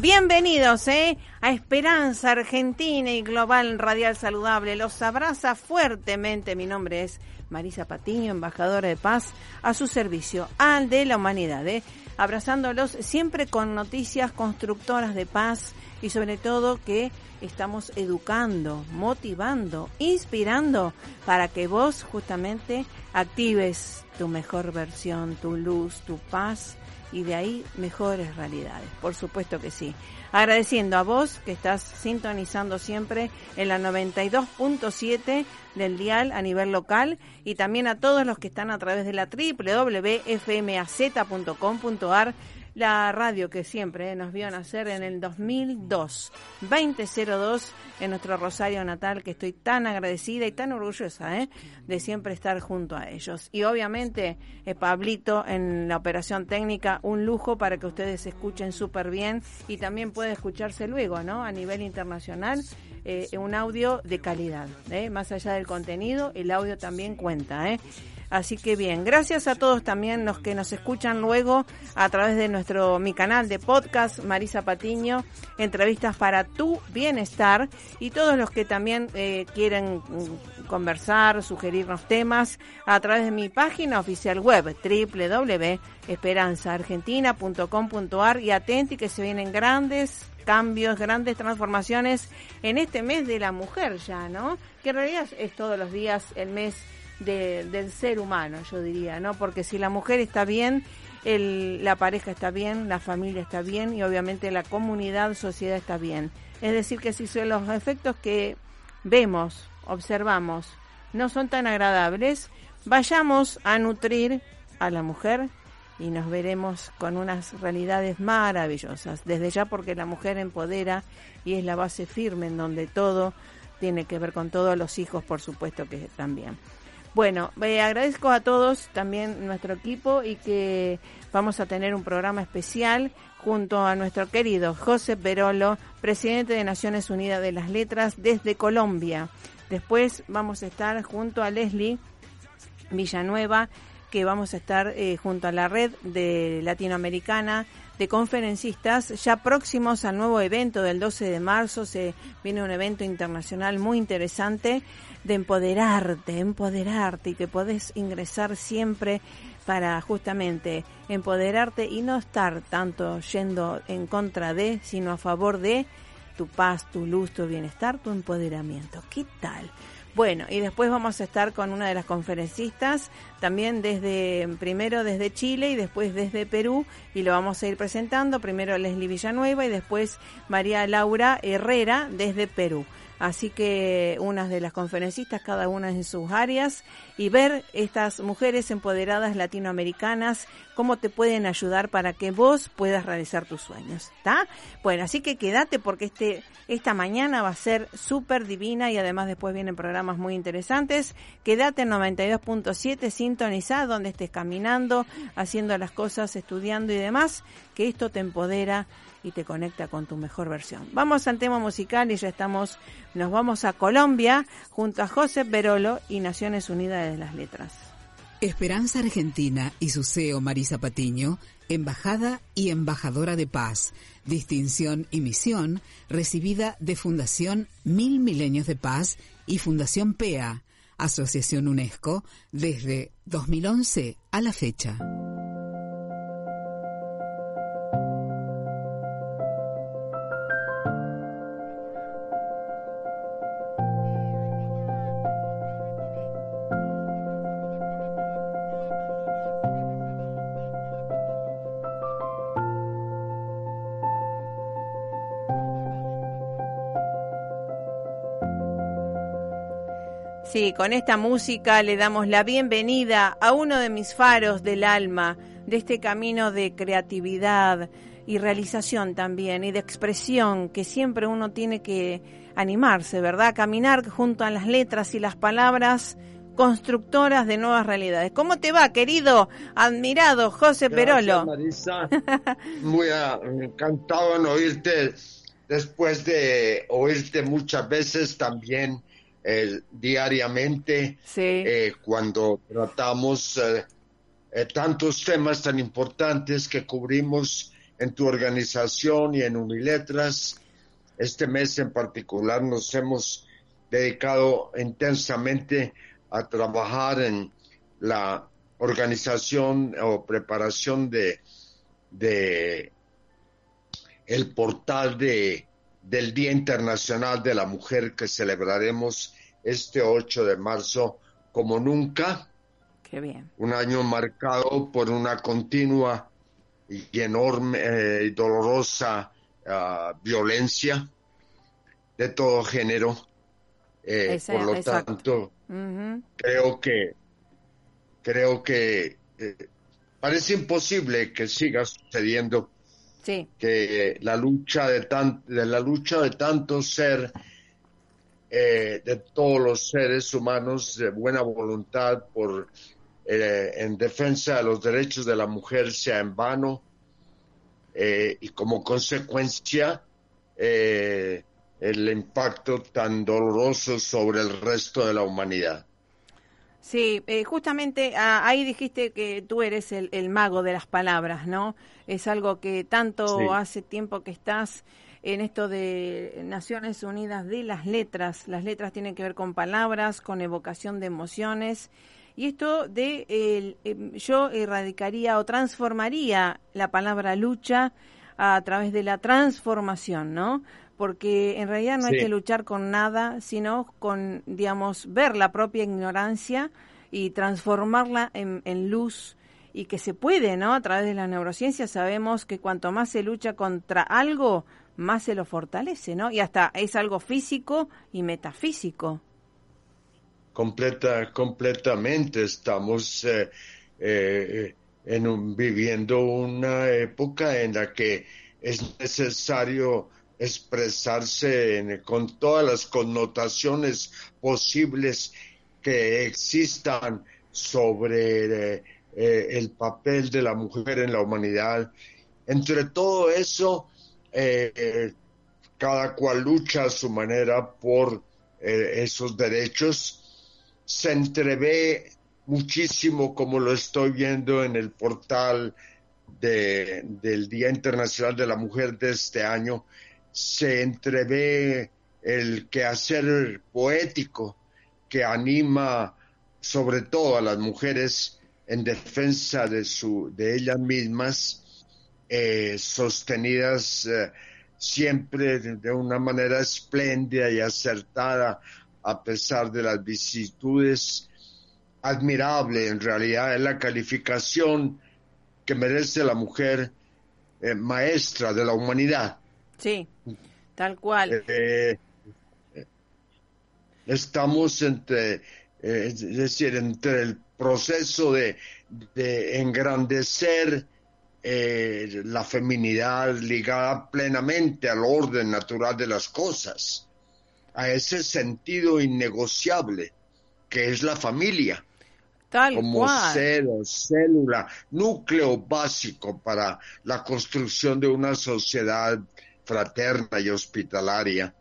bienvenidos ¿eh? a Esperanza Argentina y Global Radial Saludable. Los abraza fuertemente. Mi nombre es Marisa Patiño, embajadora de paz, a su servicio, al de la humanidad. ¿eh? Abrazándolos siempre con noticias constructoras de paz y sobre todo que estamos educando, motivando, inspirando para que vos justamente actives tu mejor versión, tu luz, tu paz y de ahí mejores realidades. Por supuesto que sí. Agradeciendo a vos que estás sintonizando siempre en la 92.7 del dial a nivel local y también a todos los que están a través de la www.fmaz.com.ar la radio que siempre eh, nos vio nacer en el 2002, 2002, en nuestro Rosario natal, que estoy tan agradecida y tan orgullosa eh, de siempre estar junto a ellos. Y obviamente, eh, Pablito en la operación técnica, un lujo para que ustedes escuchen súper bien y también puede escucharse luego, ¿no? A nivel internacional. un audio de calidad, más allá del contenido, el audio también cuenta. ¿eh? Así que bien, gracias a todos también los que nos escuchan luego a través de nuestro mi canal de podcast Marisa Patiño, entrevistas para tu bienestar y todos los que también eh, quieren mm, conversar, sugerirnos temas a través de mi página oficial web www.esperanzaargentina.com.ar y atenti que se vienen grandes cambios, grandes transformaciones en este mes de la mujer ya, ¿no? Que en realidad es todos los días el mes del ser humano, yo diría, ¿no? Porque si la mujer está bien, el, la pareja está bien, la familia está bien y obviamente la comunidad, sociedad está bien. Es decir, que si son los efectos que vemos, observamos, no son tan agradables, vayamos a nutrir a la mujer y nos veremos con unas realidades maravillosas. Desde ya porque la mujer empodera y es la base firme en donde todo tiene que ver con todos los hijos, por supuesto que también. Bueno, eh, agradezco a todos también nuestro equipo y que vamos a tener un programa especial junto a nuestro querido José Perolo, presidente de Naciones Unidas de las Letras desde Colombia. Después vamos a estar junto a Leslie Villanueva, que vamos a estar eh, junto a la red de latinoamericana de conferencistas ya próximos al nuevo evento del 12 de marzo. Se viene un evento internacional muy interesante de empoderarte, empoderarte y que podés ingresar siempre para justamente empoderarte y no estar tanto yendo en contra de, sino a favor de tu paz, tu luz, tu bienestar, tu empoderamiento. ¿Qué tal? Bueno, y después vamos a estar con una de las conferencistas, también desde, primero desde Chile y después desde Perú, y lo vamos a ir presentando, primero Leslie Villanueva y después María Laura Herrera desde Perú. Así que unas de las conferencistas, cada una en sus áreas, y ver estas mujeres empoderadas latinoamericanas, cómo te pueden ayudar para que vos puedas realizar tus sueños. ¿Está? Bueno, así que quédate porque este, esta mañana va a ser súper divina y además después vienen programas muy interesantes. Quédate en 92.7 sintonizado donde estés caminando, haciendo las cosas, estudiando y demás, que esto te empodera y te conecta con tu mejor versión. Vamos al tema musical y ya estamos, nos vamos a Colombia junto a José Berolo y Naciones Unidas de las Letras. Esperanza Argentina y su CEO Marisa Patiño, embajada y embajadora de paz, distinción y misión recibida de Fundación Mil Milenios de Paz y Fundación PEA, Asociación UNESCO, desde 2011 a la fecha. Sí, con esta música le damos la bienvenida a uno de mis faros del alma, de este camino de creatividad y realización también, y de expresión que siempre uno tiene que animarse, ¿verdad? Caminar junto a las letras y las palabras constructoras de nuevas realidades. ¿Cómo te va, querido, admirado José Perolo? Marisa. Muy encantado en oírte después de oírte muchas veces también diariamente eh, cuando tratamos eh, eh, tantos temas tan importantes que cubrimos en tu organización y en Uniletras. Este mes en particular nos hemos dedicado intensamente a trabajar en la organización o preparación de, de el portal de, del Día Internacional de la Mujer que celebraremos este 8 de marzo como nunca. Qué bien. Un año marcado por una continua y enorme eh, y dolorosa ah, violencia de todo género. Eh, por lo tanto, creo que creo que eh, parece imposible que siga sucediendo que la lucha de tan, de la lucha de tanto ser eh, de todos los seres humanos de buena voluntad por eh, en defensa de los derechos de la mujer sea en vano eh, y como consecuencia el impacto tan doloroso sobre el resto de la humanidad. Sí, justamente ah, ahí dijiste que tú eres el, el, mago de las palabras, ¿no? Es algo que tanto hace tiempo que estás en esto de Naciones Unidas de las letras. Las letras tienen que ver con palabras, con evocación de emociones. Y esto de em, yo erradicaría o transformaría la palabra lucha a través de la transformación, ¿no? Porque en realidad no hay que luchar con nada, sino con, digamos, ver la propia ignorancia y transformarla en, en luz y que se puede, ¿no? A través de la neurociencia sabemos que cuanto más se lucha contra algo, más se lo fortalece, ¿no? Y hasta es algo físico y metafísico. Completa, completamente. Estamos eh, eh, en viviendo una época en la que es necesario expresarse con todas las connotaciones posibles que existan sobre eh, el papel de la mujer en la humanidad. Entre todo eso, eh, cada cual lucha a su manera por eh, esos derechos. Se entrevé muchísimo, como lo estoy viendo en el portal del Día Internacional de la Mujer de este año, se entrevé el quehacer poético que anima sobre todo a las mujeres en defensa de, su, de ellas mismas eh, sostenidas eh, siempre de una manera espléndida y acertada a pesar de las vicisitudes. Admirable, en realidad, es la calificación que merece la mujer eh, maestra de la humanidad. Sí, tal cual. estamos entre, es decir, entre el proceso de, de engrandecer eh, la feminidad ligada plenamente al orden natural de las cosas, a ese sentido innegociable que es la familia. Tal como ser célula, núcleo básico para la construcción de una sociedad fraterna y hospitalaria.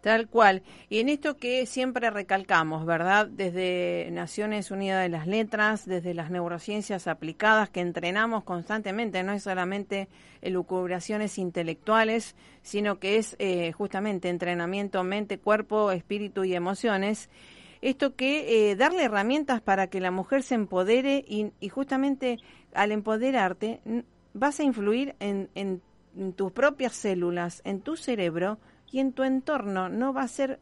Tal cual. Y en esto que siempre recalcamos, ¿verdad? Desde Naciones Unidas de las Letras, desde las neurociencias aplicadas que entrenamos constantemente, no es solamente elucubraciones intelectuales, sino que es eh, justamente entrenamiento mente, cuerpo, espíritu y emociones. Esto que eh, darle herramientas para que la mujer se empodere y, justamente al empoderarte vas a influir en, en tus propias células, en tu cerebro, y en tu entorno no va a ser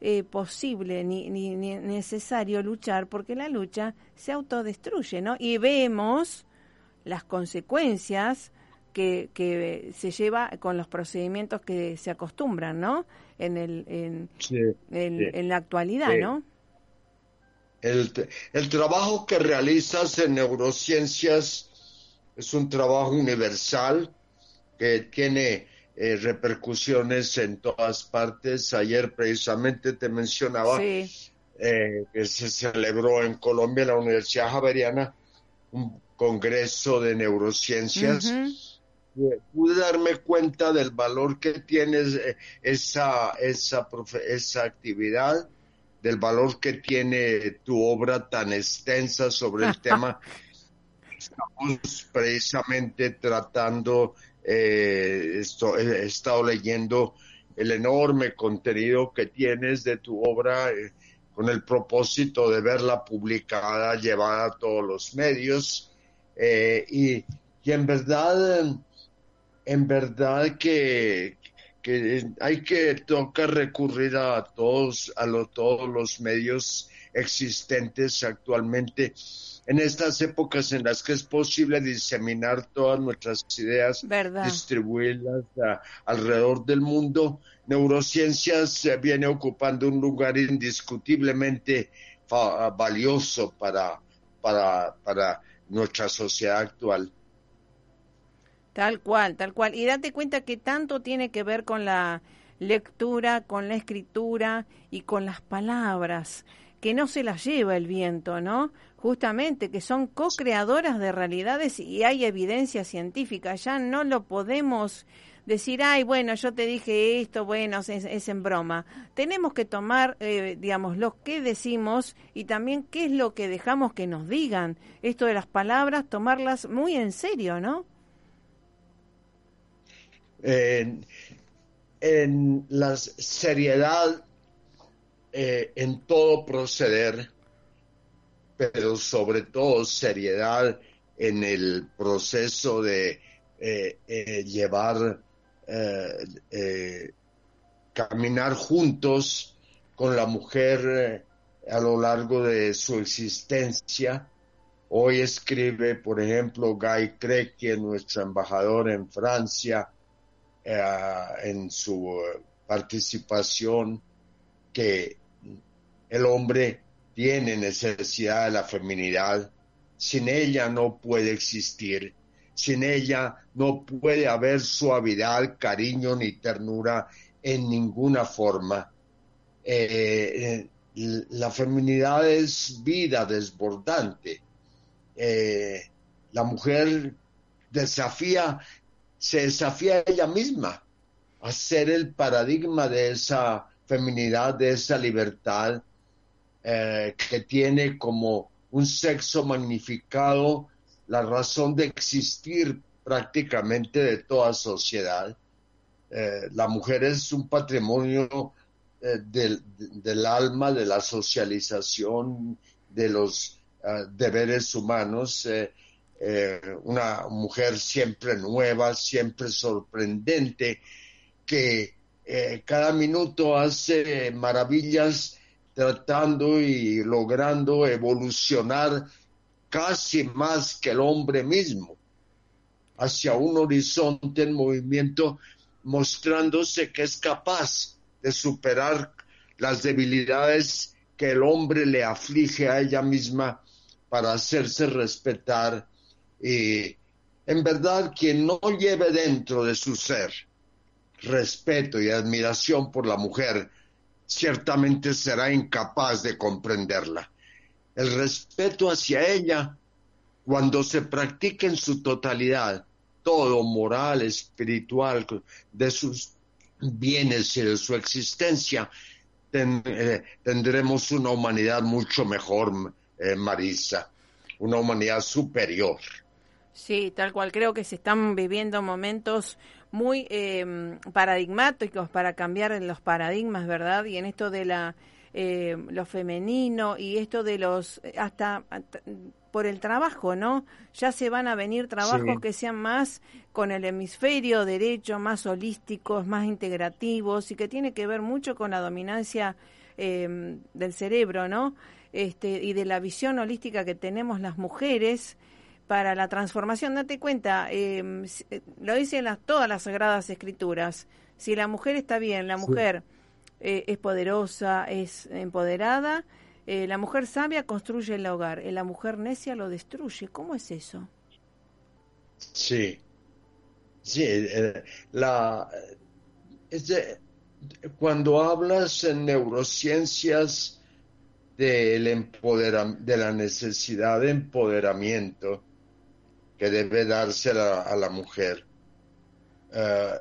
eh, posible ni, ni, necesario luchar porque la lucha se autodestruye, ¿no? Y vemos las consecuencias que, que se lleva con los procedimientos que se acostumbran, ¿no? En, el, en, en, la actualidad, ¿no? El, el trabajo que realizas en neurociencias es un trabajo universal que tiene eh, repercusiones en todas partes. Ayer precisamente te mencionaba eh, que se celebró en Colombia, en la Universidad Javeriana, un congreso de neurociencias. Pude darme cuenta del valor que tiene eh, esa, esa, esa actividad, del valor que tiene tu obra tan extensa sobre el tema. Estamos precisamente tratando, eh, he estado leyendo el enorme contenido que tienes de tu obra eh, con el propósito de verla publicada, llevada a todos los medios. Eh, y, en verdad, en verdad que, hay que tocar recurrir a todos, a todos los medios existentes actualmente en estas épocas en las que es posible diseminar todas nuestras ideas, distribuirlas alrededor del mundo. Neurociencias viene ocupando un lugar indiscutiblemente valioso para, para, para nuestra sociedad actual. Tal cual, tal cual. Y date cuenta que tanto tiene que ver con la lectura, con la escritura y con las palabras, que no se las lleva el viento, ¿no? Justamente, que son co-creadoras de realidades y hay evidencia científica, ya no lo podemos decir, ay, bueno, yo te dije esto, bueno, es, en broma. Tenemos que tomar, eh, digamos, lo que decimos y también qué es lo que dejamos que nos digan. Esto de las palabras, tomarlas muy en serio, ¿no? en la seriedad eh, en todo proceder, pero sobre todo seriedad en el proceso de eh, llevar eh, eh, caminar juntos con la mujer a lo largo de su existencia. Hoy escribe, por ejemplo, Guy Crequi, nuestro embajador en Francia, en su participación, que el hombre tiene necesidad de la feminidad, sin ella no puede existir sin ella no puede haber suavidad, cariño ni ternura en ninguna forma. Eh, la feminidad es vida desbordante. Eh, la mujer desafía, se desafía ella misma a ser el paradigma de esa feminidad, de esa libertad eh, que tiene como un sexo magnificado la razón de existir prácticamente de toda sociedad. Eh, la mujer es un patrimonio eh, del, alma, de la socialización, de los deberes humanos. Una mujer siempre nueva, siempre sorprendente, que cada minuto hace maravillas tratando y logrando evolucionar casi más que el hombre mismo, hacia un horizonte en movimiento, mostrándose que es capaz de superar las debilidades que el hombre le aflige a ella misma para hacerse respetar. Y en verdad, quien no lleve dentro de su ser respeto y admiración por la mujer, ciertamente será incapaz de comprenderla el respeto hacia ella, cuando se practica en su totalidad, todo moral, espiritual, de sus bienes y de su existencia, eh, tendremos una humanidad mucho mejor, eh, Marisa, una humanidad superior. Sí, tal cual. Creo que se están viviendo momentos muy eh, paradigmáticos para cambiar los paradigmas, ¿verdad? Y en esto de la eh, lo femenino y esto de los, hasta, por el trabajo, ¿no? Ya se van a venir trabajos que sean más con el hemisferio derecho, más holísticos, más integrativos y que tiene que ver mucho con la dominancia em, del cerebro, ¿no? Este, y de la visión holística que tenemos las mujeres para la transformación. Date cuenta, em, eh, lo dicen las, todas las sagradas escrituras. Si la mujer está bien, la mujer eh, es poderosa, es empoderada, eh, la mujer sabia construye el hogar, la mujer necia lo destruye. ¿Cómo es eso? Sí, sí, la, cuando hablas en neurociencias del de la necesidad de empoderamiento que debe darse a la, mujer, eh,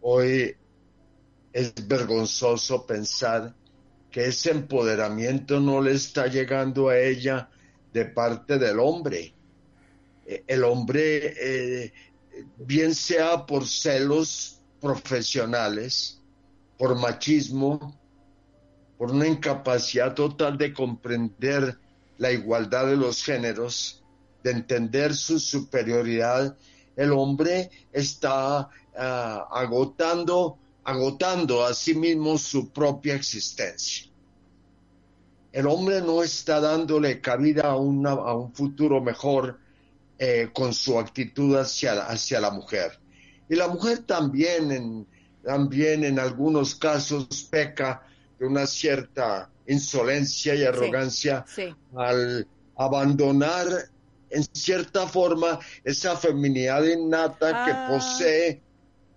hoy es vergonzoso pensar que ese empoderamiento no le está llegando a ella de parte del hombre. Eh, el hombre, eh, bien sea por celos profesionales, por machismo, por una incapacidad total de comprender la igualdad de los géneros, de entender su superioridad, el hombre está ah, agotando, agotando a sí mismo su propia existencia. El hombre no está dándole cabida a, a un futuro mejor eh, con su actitud hacia, hacia la mujer. Y la mujer también en, también en algunos casos peca de una cierta insolencia y arrogancia al abandonar en cierta forma esa feminidad innata que ah. posee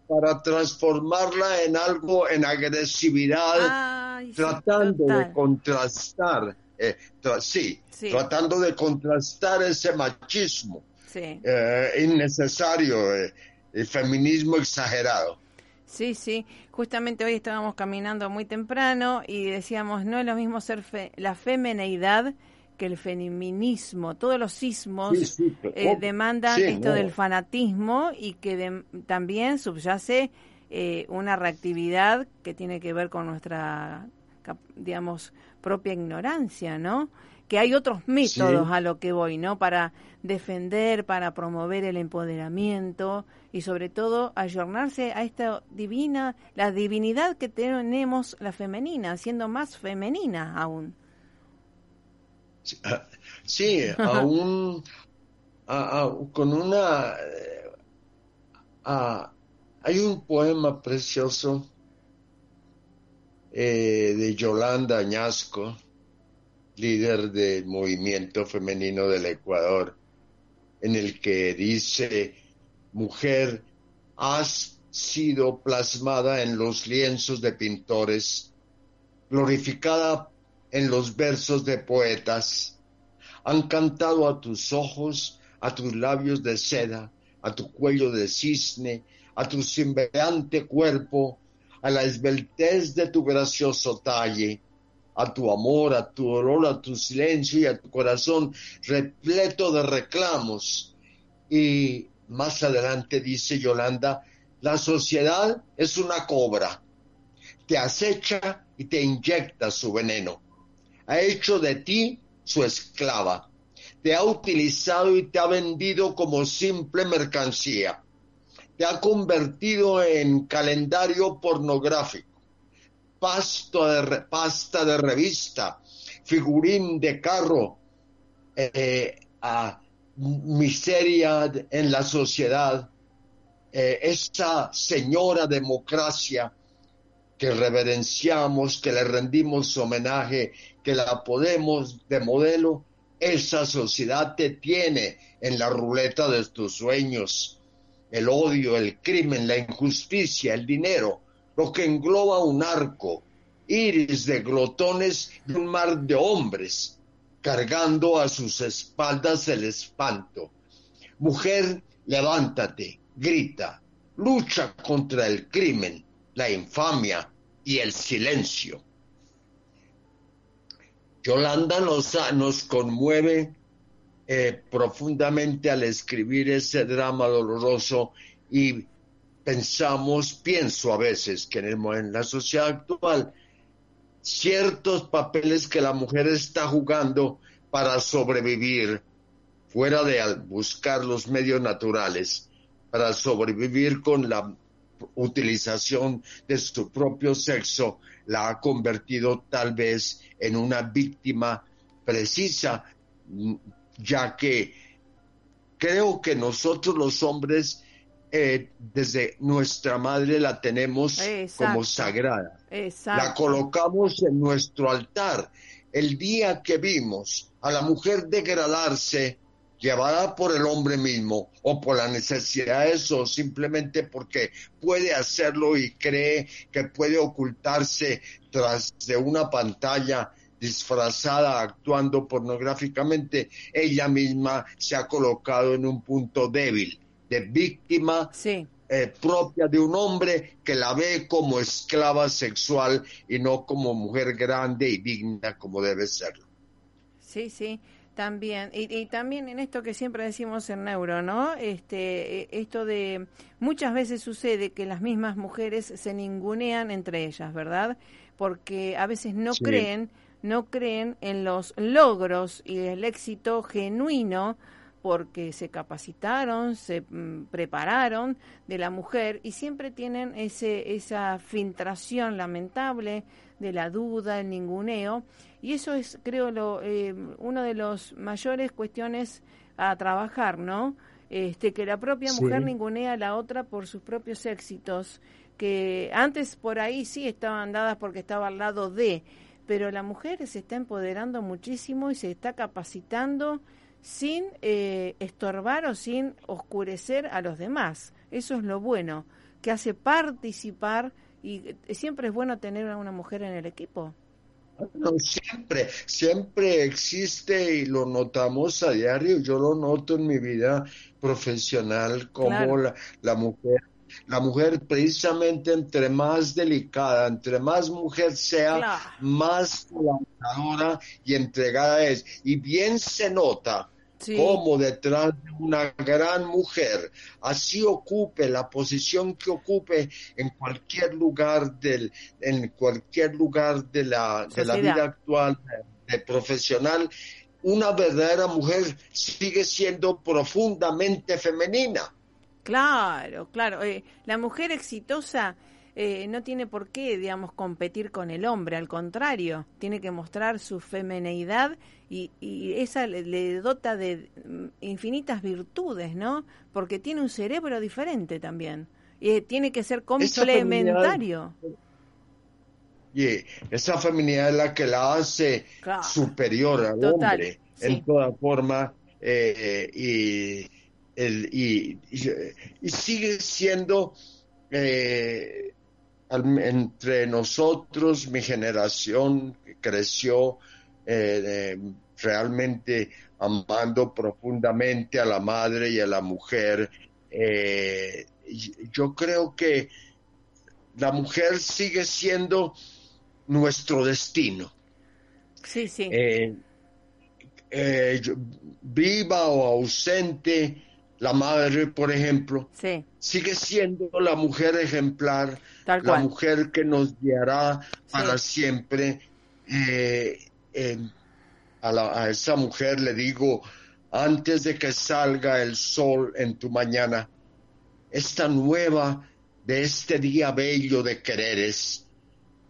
para transformarla en algo, en agresividad, tratando de contrastar, eh, sí, tratando de contrastar ese machismo eh, innecesario. Eh, el feminismo exagerado. Sí, sí, justamente hoy estábamos caminando muy temprano y decíamos, no es lo mismo ser la femineidad que el feminismo. Todos los sismos eh, demandan esto del fanatismo y que también subyace eh, una reactividad que tiene que ver con nuestra, digamos, propia ignorancia, ¿no? que hay otros métodos a lo que voy, ¿no? Para defender, para promover el empoderamiento y sobre todo ayornarse a esta divina, la divinidad que tenemos la femenina, siendo más femenina aún. Sí, aún con una... hay un poema precioso eh, de Yolanda Añasco líder del movimiento femenino del Ecuador, en el que dice, mujer, has sido plasmada en los lienzos de pintores, glorificada en los versos de poetas, han cantado a tus ojos, a tus labios de seda, a tu cuello de cisne, a tu semblante cuerpo, a la esbeltez de tu gracioso talle, a tu amor, a tu dolor, a tu silencio y a tu corazón repleto de reclamos. Y más adelante dice Yolanda, la sociedad es una cobra, te acecha y te inyecta su veneno. Ha hecho de ti su esclava, te ha utilizado y te ha vendido como simple mercancía, te ha convertido en calendario pornográfico de, pasta de revista, figurín de carro, eh, a miseria en la sociedad, eh, esa señora democracia que reverenciamos, que le rendimos homenaje, que la podemos de modelo, esa sociedad te tiene en la ruleta de tus sueños. El odio, el crimen, la injusticia, el dinero, lo que engloba un arco, iris de glotones y un mar de hombres, cargando a sus espaldas el espanto. Mujer, levántate, grita, lucha contra el crimen, la infamia y el silencio. Yolanda nos, conmueve eh, profundamente al escribir ese drama doloroso y pensamos, pienso a veces que en, la sociedad actual, ciertos papeles que la mujer está jugando para sobrevivir, fuera de buscar los medios naturales, para sobrevivir con la utilización de su propio sexo, la ha convertido tal vez en una víctima precisa, ya que creo que nosotros los hombres eh, desde nuestra madre la tenemos como sagrada. La colocamos en nuestro altar. El día que vimos a la mujer degradarse, llevada por el hombre mismo o por las necesidades o simplemente porque puede hacerlo y cree que puede ocultarse tras de una pantalla disfrazada actuando pornográficamente, ella misma se ha colocado en un punto débil de víctima eh, propia de un hombre que la ve como esclava sexual y no como mujer grande y digna como debe serlo. Sí, sí. También, y, también en esto que siempre decimos en Neuro, ¿no? Este, e, esto de, muchas veces sucede que las mismas mujeres se ningunean entre ellas, ¿verdad? Porque a veces no creen, no creen en los logros y el éxito genuino porque se capacitaron, se mm, prepararon de la mujer y siempre tienen ese, esa filtración lamentable de la duda, el ninguneo, y eso es, creo, lo, eh, uno de los mayores cuestiones a trabajar, ¿no? Este, que la propia mujer ningunea a la otra por sus propios éxitos, que antes por ahí sí estaban dadas porque estaba al lado de, pero la mujer se está empoderando muchísimo y se está capacitando sin eh, estorbar o sin oscurecer a los demás. Eso es lo bueno, que hace participar y eh, siempre es bueno tener a una mujer en el equipo. No, siempre, siempre existe y lo notamos a diario. Yo lo noto en mi vida profesional como la, la mujer la mujer precisamente entre más delicada, entre más mujer sea, más colaboradora y entregada es. Y bien se nota como detrás de una gran mujer, así ocupe la posición que ocupe en cualquier lugar del, en cualquier lugar de la, de la vida actual de, profesional, una verdadera mujer sigue siendo profundamente femenina. Claro, claro. Eh, la mujer exitosa eh, no tiene por qué, digamos, competir con el hombre, al contrario, tiene que mostrar su femineidad y, y esa le, dota de infinitas virtudes, ¿no? Porque tiene un cerebro diferente también. Y tiene que ser complementario. Y esa feminidad es la que la hace superior al hombre en toda forma eh, y, el, y, y, sigue siendo eh, entre nosotros, mi generación creció eh, realmente amando profundamente a la madre y a la mujer. Eh, yo creo que la mujer sigue siendo nuestro destino. Sí, sí. Eh, viva o ausente, la madre, por ejemplo, sigue siendo la mujer ejemplar, la mujer que nos guiará para siempre. Eh, a, a esa mujer le digo, antes de que salga el sol en tu mañana, esta nueva de este día bello de quereres,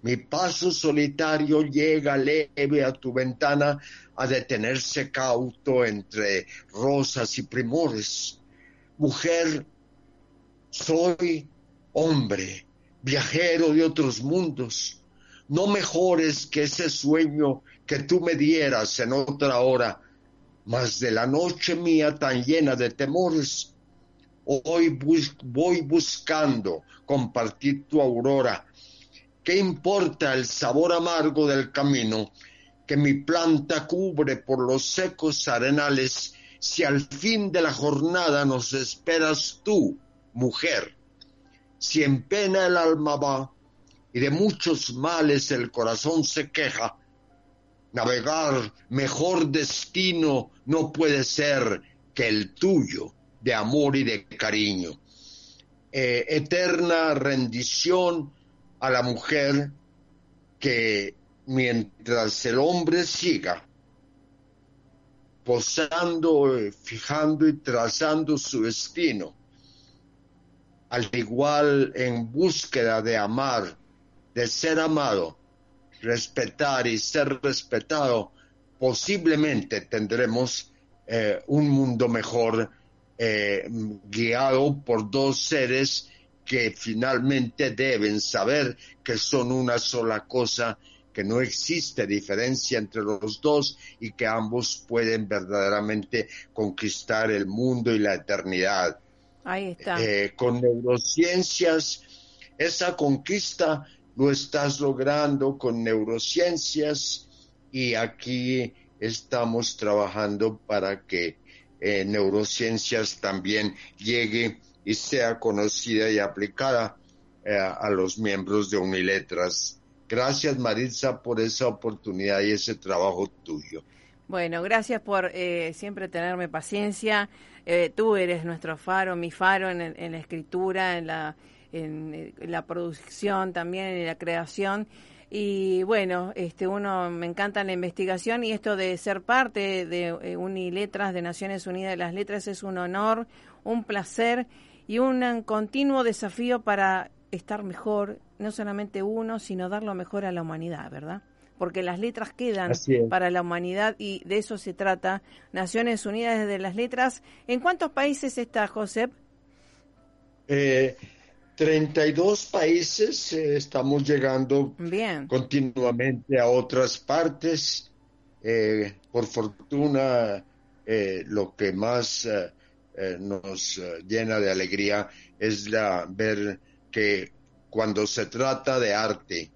mi paso solitario llega leve a tu ventana a detenerse cauto entre rosas y primores. Mujer, soy hombre, viajero de otros mundos, no mejores que ese sueño que tú me dieras en otra hora, mas de la noche mía tan llena de temores, hoy voy buscando compartir tu aurora. ¿Qué importa el sabor amargo del camino que mi planta cubre por los secos arenales si al fin de la jornada nos esperas tú, mujer? Si en pena el alma va y de muchos males el corazón se queja, navegar mejor destino no puede ser que el tuyo de amor y de cariño. Eh, eterna rendición a la mujer que mientras el hombre siga posando, eh, fijando y trazando su destino, al igual en búsqueda de amar, de ser amado, respetar y ser respetado, posiblemente tendremos eh, un mundo mejor eh, guiado por dos seres que finalmente deben saber que son una sola cosa, que no existe diferencia entre los dos y que ambos pueden verdaderamente conquistar el mundo y la eternidad. Ahí está. Eh, con neurociencias, esa conquista lo estás logrando con neurociencias y aquí estamos trabajando para que eh, neurociencias también llegue y sea conocida y aplicada eh, a los miembros de Uniletras. Gracias Maritza por esa oportunidad y ese trabajo tuyo. Bueno, gracias por eh, siempre tenerme paciencia. tú eres nuestro faro, mi faro en, la escritura, en la, en la producción también, en la creación y bueno, este uno me encanta la investigación y esto de ser parte de eh, Uniletras de Naciones Unidas de las Letras es un honor, un placer y un continuo desafío para estar mejor, no solamente uno, sino dar lo mejor a la humanidad, ¿verdad? Porque las letras quedan para la humanidad y de eso se trata. Naciones Unidas de las Letras. ¿En cuántos países está, Josep? Eh, 32 países, eh, estamos llegando continuamente a otras partes. Eh, por fortuna, eh, lo que más nos llena de alegría es la, ver que cuando se trata de arte,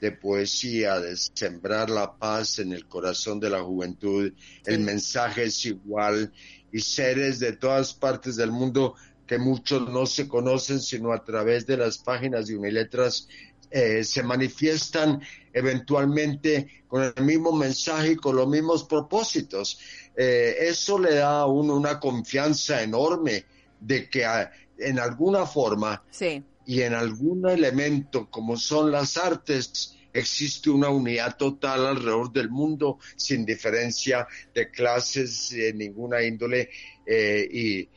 de poesía, de sembrar la paz en el corazón de la juventud, el mensaje es igual y seres de todas partes del mundo que muchos no se conocen sino a través de las páginas de Uniletras eh, se manifiestan eventualmente con el mismo mensaje y con los mismos propósitos. Eh, eso le da a uno una confianza enorme de que ah, en alguna forma y en algún elemento como son las artes, existe una unidad total alrededor del mundo sin diferencia de clases de ninguna índole eh, y,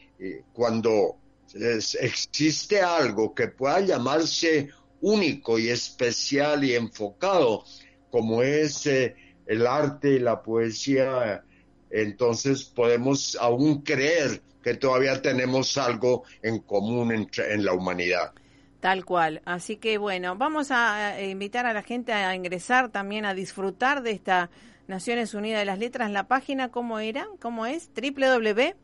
cuando existe algo que pueda llamarse único y especial y enfocado, como es eh, el arte y la poesía, entonces podemos aún creer que todavía tenemos algo en común en la humanidad. Tal cual. Así que bueno, vamos a invitar a la gente a ingresar también a disfrutar de esta Naciones Unidas de las Letras. La página, ¿cómo era? ¿Cómo es? www. Eh,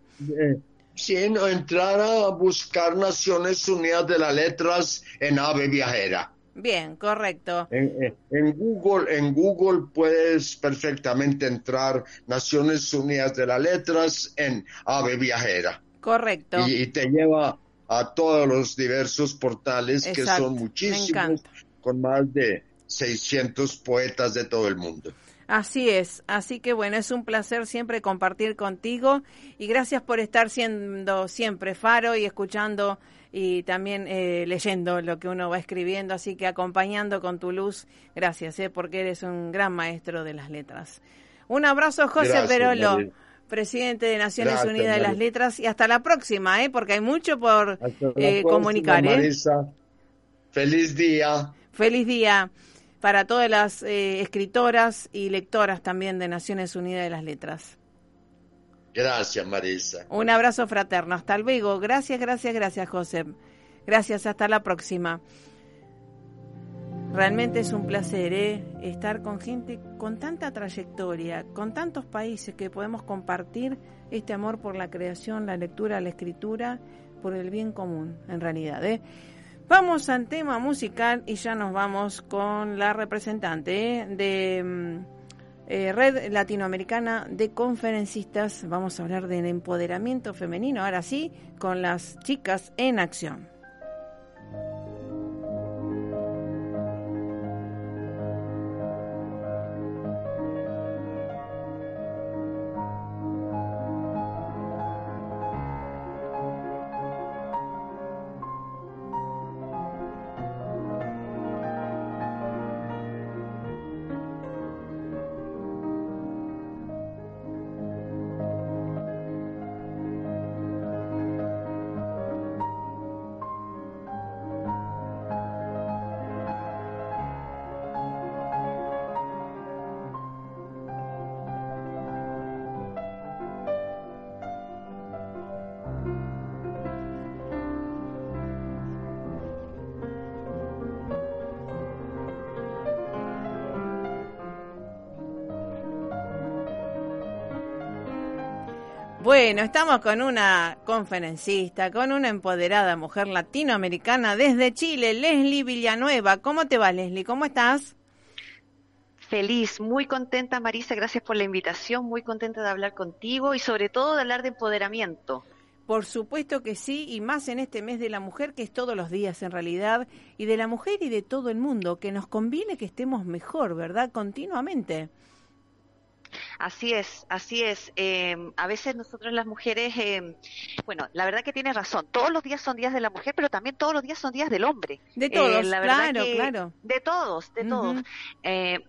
Sí, entrar a buscar Naciones Unidas de las Letras en Ave Viajera. Bien, correcto. En, Google, en Google puedes perfectamente entrar Naciones Unidas de las Letras en Ave Viajera. Correcto. Y, te lleva a todos los diversos portales que son muchísimos, con más de 600 poetas de todo el mundo. Así es, así que bueno, es un placer siempre compartir contigo y gracias por estar siendo siempre faro y escuchando y también eh, leyendo lo que uno va escribiendo, así que acompañando con tu luz, gracias, eh, porque eres un gran maestro de las letras. Un abrazo, José Perolo, presidente de Naciones Unidas de las Letras, y hasta la próxima, eh, porque hay mucho por eh, comunicar. ¿eh? Feliz día. Feliz día para todas las eh, escritoras y lectoras también de Naciones Unidas de las Letras. Gracias, Marisa. Un abrazo fraterno. Hasta luego. Gracias, gracias, gracias, José. Gracias, hasta la próxima. Realmente es un placer ¿eh? estar con gente con tanta trayectoria, con tantos países que podemos compartir este amor por la creación, la lectura, la escritura, por el bien común, en realidad. ¿eh? Vamos al tema musical y ya nos vamos con la representante ¿eh? de mm, eh, Red Latinoamericana de Conferencistas. Vamos a hablar del empoderamiento femenino, ahora sí, con las chicas en acción. Bueno, estamos con una conferencista, con una empoderada mujer latinoamericana desde Chile, Leslie Villanueva. ¿Cómo te va, Leslie? ¿Cómo estás? Feliz, muy contenta, Marisa. Gracias por la invitación. Muy contenta de hablar contigo y sobre todo de hablar de empoderamiento. Por supuesto que sí, y más en este mes de la mujer, que es todos los días en realidad, y de la mujer y de todo el mundo, que nos conviene que estemos mejor, ¿verdad? Continuamente. Así es, así es. Eh, a veces nosotros las mujeres, eh, bueno, la verdad que tienes razón. Todos los días son días de la mujer, pero también todos los días son días del hombre. De todos, eh, claro, claro. De todos, de todos.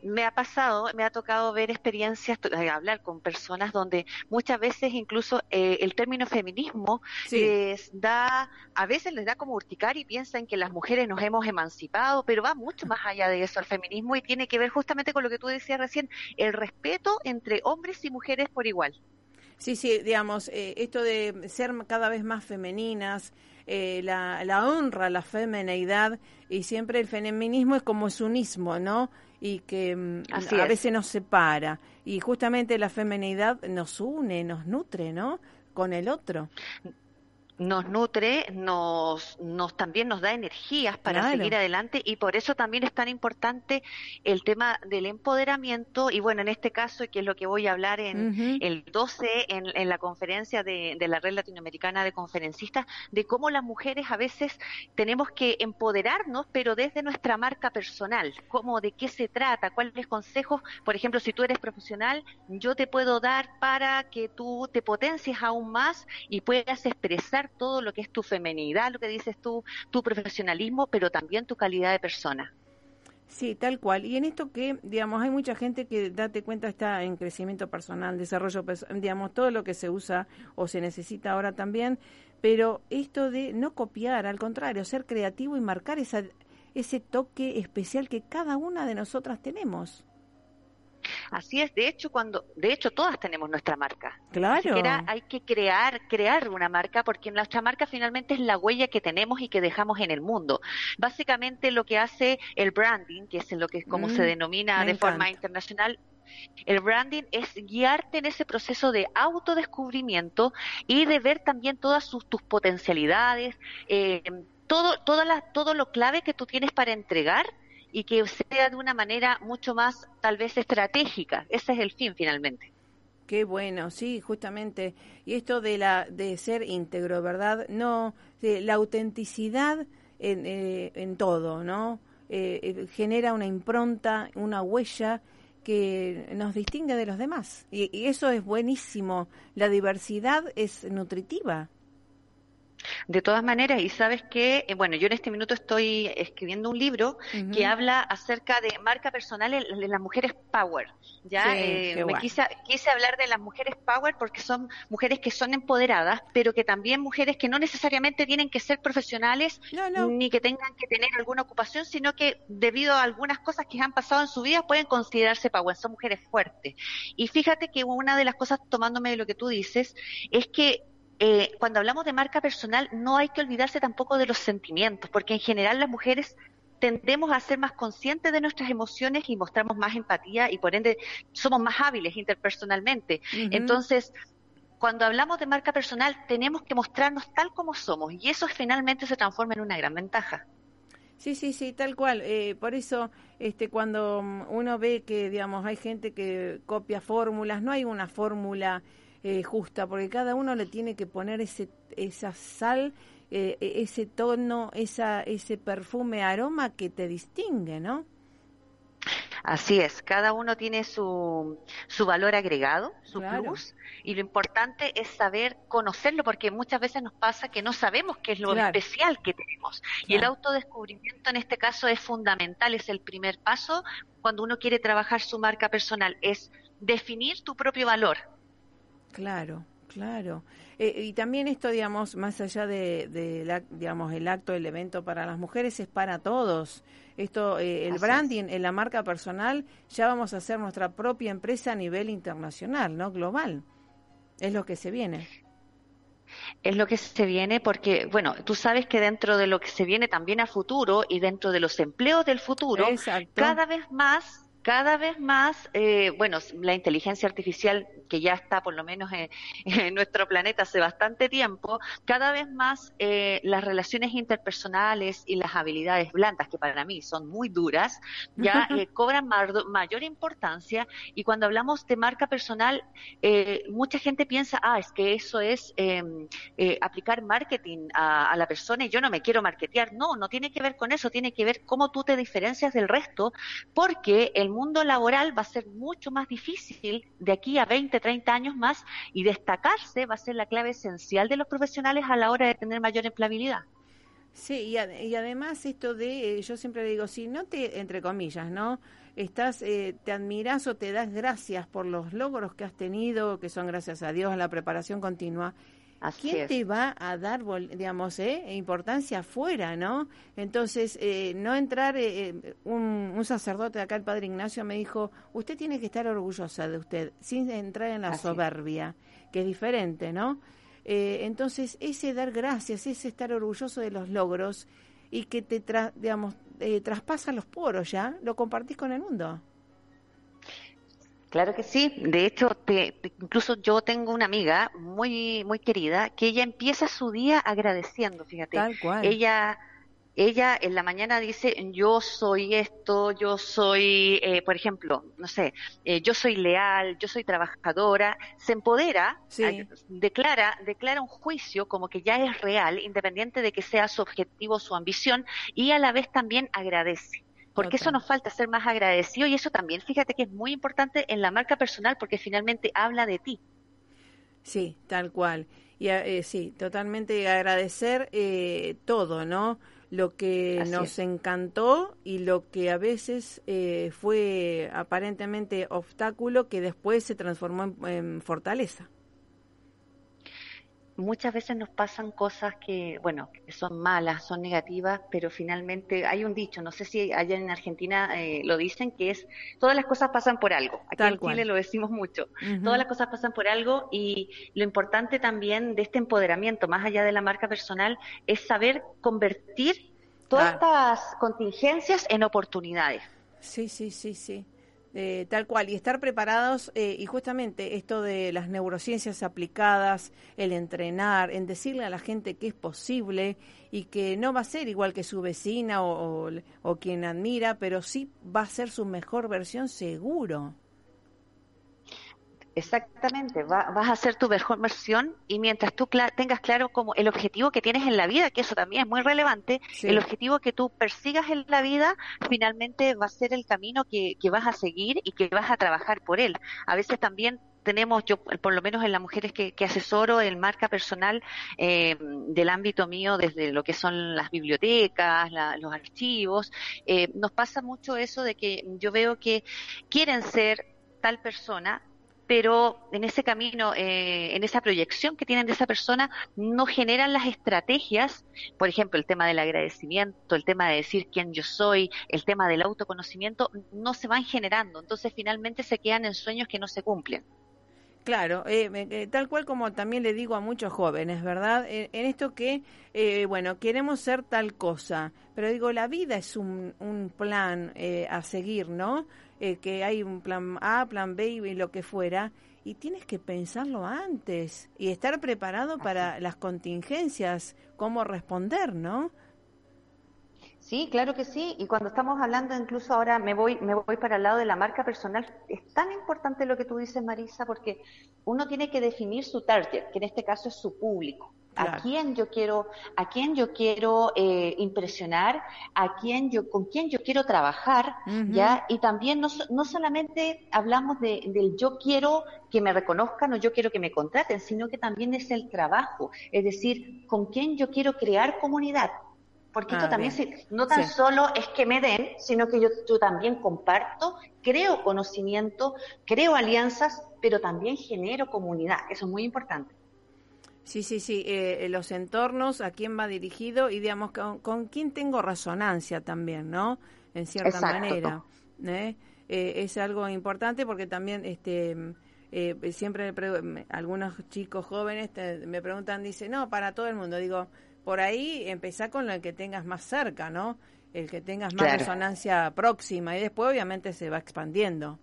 me ha pasado, me ha tocado ver experiencias, hablar con personas donde muchas veces incluso el término feminismo les da, a veces les da como urticar y piensan que las mujeres nos hemos emancipado, pero va mucho más allá de eso el feminismo y tiene que ver justamente con lo que tú decías recién, el respeto entre hombres y mujeres por igual. Sí, sí, digamos, eh, esto de ser cada vez más femeninas, eh, la, la, honra, la femineidad y siempre el feminismo es como es unismo, ¿no? Y que mm, a veces nos separa. Y justamente la femineidad nos une, nos nutre, ¿no? Con el otro nos nutre, nos, nos también nos da energías para seguir adelante y por eso también es tan importante el tema del empoderamiento y bueno, en este caso, que es lo que voy a hablar en el 12 en, en la conferencia de, de, la Red Latinoamericana de Conferencistas, de cómo las mujeres a veces tenemos que empoderarnos, pero desde nuestra marca personal, cómo, de qué se trata, cuáles consejos, por ejemplo, si tú eres profesional, yo te puedo dar para que tú te potencies aún más y puedas expresar todo lo que es tu femenidad, lo que dices tú, tu profesionalismo, pero también tu calidad de persona. Sí, tal cual. Y en esto que, digamos, hay mucha gente que, date cuenta, está en crecimiento personal, desarrollo, digamos, todo lo que se usa o se necesita ahora también, pero esto de no copiar, al contrario, ser creativo y marcar esa, ese toque especial que cada una de nosotras tenemos. Así es, de hecho, cuando, de hecho, todas tenemos nuestra marca. Claro. hay que crear, crear una marca, porque nuestra marca finalmente es la huella que tenemos y que dejamos en el mundo. Básicamente lo que hace el branding, que es lo que como se mm, denomina de forma internacional, el branding es guiarte en ese proceso de autodescubrimiento y de ver también todas sus, tus potencialidades, eh, todo, toda todo lo clave que tú tienes para entregar y que sea de una manera mucho más tal vez estratégica. Ese es el fin finalmente. Qué bueno, sí, justamente. Y esto de la de ser íntegro, ¿verdad? No, la autenticidad en, eh, en todo, ¿no? Eh, eh, genera una impronta, una huella que nos distingue de los demás. y eso es buenísimo. La diversidad es nutritiva. De todas maneras, y sabes que, eh, bueno, yo en este minuto estoy escribiendo un libro que habla acerca de marca personal en, las mujeres power. Ya eh, me quise, quise hablar de las mujeres power porque son mujeres que son empoderadas, pero que también mujeres que no necesariamente tienen que ser profesionales ni que tengan que tener alguna ocupación, sino que debido a algunas cosas que han pasado en su vida pueden considerarse power. Son mujeres fuertes. Y fíjate que una de las cosas, tomándome de lo que tú dices, es que eh, cuando hablamos de marca personal no hay que olvidarse tampoco de los sentimientos, porque en general las mujeres tendemos a ser más conscientes de nuestras emociones y mostramos más empatía y por ende somos más hábiles interpersonalmente. Entonces, cuando hablamos de marca personal tenemos que mostrarnos tal como somos y eso finalmente se transforma en una gran ventaja. Sí, sí, sí, tal cual. Eh, por eso, este, cuando uno ve que, digamos, hay gente que copia fórmulas, no hay una fórmula eh, justa, porque cada uno le tiene que poner ese, esa sal, eh, e, ese tono, esa, ese perfume, aroma que te distingue, ¿no? Así es, cada uno tiene su, su valor agregado, su plus, y lo importante es saber conocerlo, porque muchas veces nos pasa que no sabemos qué es lo especial que tenemos. Y el autodescubrimiento en este caso es fundamental, es el primer paso cuando uno quiere trabajar su marca personal, es definir tu propio valor, Claro, claro. Eh, y también esto, digamos, más allá de, digamos, el acto, el evento para las mujeres, es para todos. Esto, eh, el branding, en la marca personal, ya vamos a hacer nuestra propia empresa a nivel internacional, ¿no? Global. Es lo que se viene. Es lo que se viene porque, bueno, tú sabes que dentro de lo que se viene también a futuro y dentro de los empleos del futuro, cada vez más cada vez más, eh, bueno, la inteligencia artificial que ya está por lo menos en, nuestro planeta hace bastante tiempo, cada vez más eh, las relaciones interpersonales y las habilidades blandas, que para mí son muy duras, ya eh, cobran mayor importancia y cuando hablamos de marca personal, mucha gente piensa, ah, es que eso es em, aplicar marketing a, a la persona y yo no me quiero marketear. No, no tiene que ver con eso, tiene que ver cómo tú te diferencias del resto, porque el mundo laboral va a ser mucho más difícil de aquí a 20, 30 años más y destacarse va a ser la clave esencial de los profesionales a la hora de tener mayor empleabilidad. Sí, y, además esto de, eh, yo siempre digo, si no te, entre comillas, ¿no? Estás, eh, te admiras o te das gracias por los logros que has tenido, que son gracias a Dios, a la preparación continua, ¿Quién te va a dar, digamos, eh, importancia afuera, no? Entonces, eh, no entrar, eh, eh, un, un, sacerdote de acá, el padre Ignacio, me dijo, usted tiene que estar orgullosa de usted, sin entrar en la soberbia, que es diferente, ¿no? entonces, ese dar gracias, ese estar orgulloso de los logros y que te, digamos, traspasa los poros ya, lo compartís con el mundo. Claro que sí. De hecho, te, incluso yo tengo una amiga muy muy querida que ella empieza su día agradeciendo. Fíjate, Tal cual. ella ella en la mañana dice yo soy esto, yo soy, eh, por ejemplo, no sé, eh, yo soy leal, yo soy trabajadora, se empodera, declara, declara un juicio como que ya es real, independiente de que sea su objetivo, su ambición, y a la vez también agradece porque eso nos falta ser más agradecido y eso también, fíjate que es muy importante en la marca personal porque finalmente habla de ti. Sí, tal cual. Y eh, sí, totalmente agradecer eh, todo, ¿no? Lo que nos encantó y lo que a veces eh, fue aparentemente obstáculo que después se transformó en fortaleza muchas veces nos pasan cosas que, bueno, que son malas, son negativas, pero finalmente hay un dicho, no sé si allá en Argentina eh, lo dicen, que es, todas las cosas pasan por algo. Aquí en Chile lo decimos mucho. Todas las cosas pasan por algo y lo importante también de este empoderamiento, más allá de la marca personal, es saber convertir todas estas contingencias en oportunidades. Sí, sí, sí, sí. Eh, tal cual, y estar preparados, eh, y justamente esto de las neurociencias aplicadas, el entrenar, en decirle a la gente que es posible y que no va a ser igual que su vecina o quien admira, pero sí va a ser su mejor versión seguro. Exactamente, vas a hacer tu mejor versión y mientras tú tengas claro como el objetivo que tienes en la vida, que eso también es muy relevante, el objetivo que tú persigas en la vida finalmente va a ser el camino que, vas a seguir y que vas a trabajar por él. A veces también tenemos, yo por lo menos en las mujeres que, asesoro, el marca personal eh, del ámbito mío, desde lo que son las bibliotecas, los archivos, eh, nos pasa mucho eso de que yo veo que quieren ser tal persona, pero en ese camino, eh, en esa proyección que tienen de esa persona, no generan las estrategias, por ejemplo, el tema del agradecimiento, el tema de decir quién yo soy, el tema del autoconocimiento, no se van generando. Entonces, finalmente se quedan en sueños que no se cumplen. Claro, eh, eh, tal cual como también le digo a muchos jóvenes, ¿verdad? en esto que, bueno, queremos ser tal cosa, pero digo, la vida es un, un plan a seguir, ¿no? Eh, que hay un plan A, plan B y lo que fuera, y tienes que pensarlo antes y estar preparado para las contingencias, cómo responder, ¿no? Sí, claro que sí. Y cuando estamos hablando, incluso ahora me voy, me voy para el lado de la marca personal, es tan importante lo que tú dices, Marisa, porque uno tiene que definir su target, que en este caso es su público a quién yo quiero, a quién yo quiero eh, impresionar, a quién yo, con quién yo quiero trabajar, ya, y también no, no solamente hablamos de, del yo quiero que me reconozcan o yo quiero que me contraten, sino que también es el trabajo, es decir, con quién yo quiero crear comunidad. Porque esto ah, también no tan solo es que me den, sino que yo, yo también comparto, creo conocimiento, creo alianzas, pero también genero comunidad. Eso es muy importante. Sí, sí, sí, eh, eh, los entornos, a quién va dirigido y digamos con, quién tengo resonancia también, ¿no? En cierta manera. ¿eh? es algo importante porque también este siempre algunos chicos jóvenes me preguntan, dice, no, para todo el mundo. Digo, por ahí empezar con el que tengas más cerca, ¿no? El que tengas más resonancia próxima y después obviamente se va expandiendo.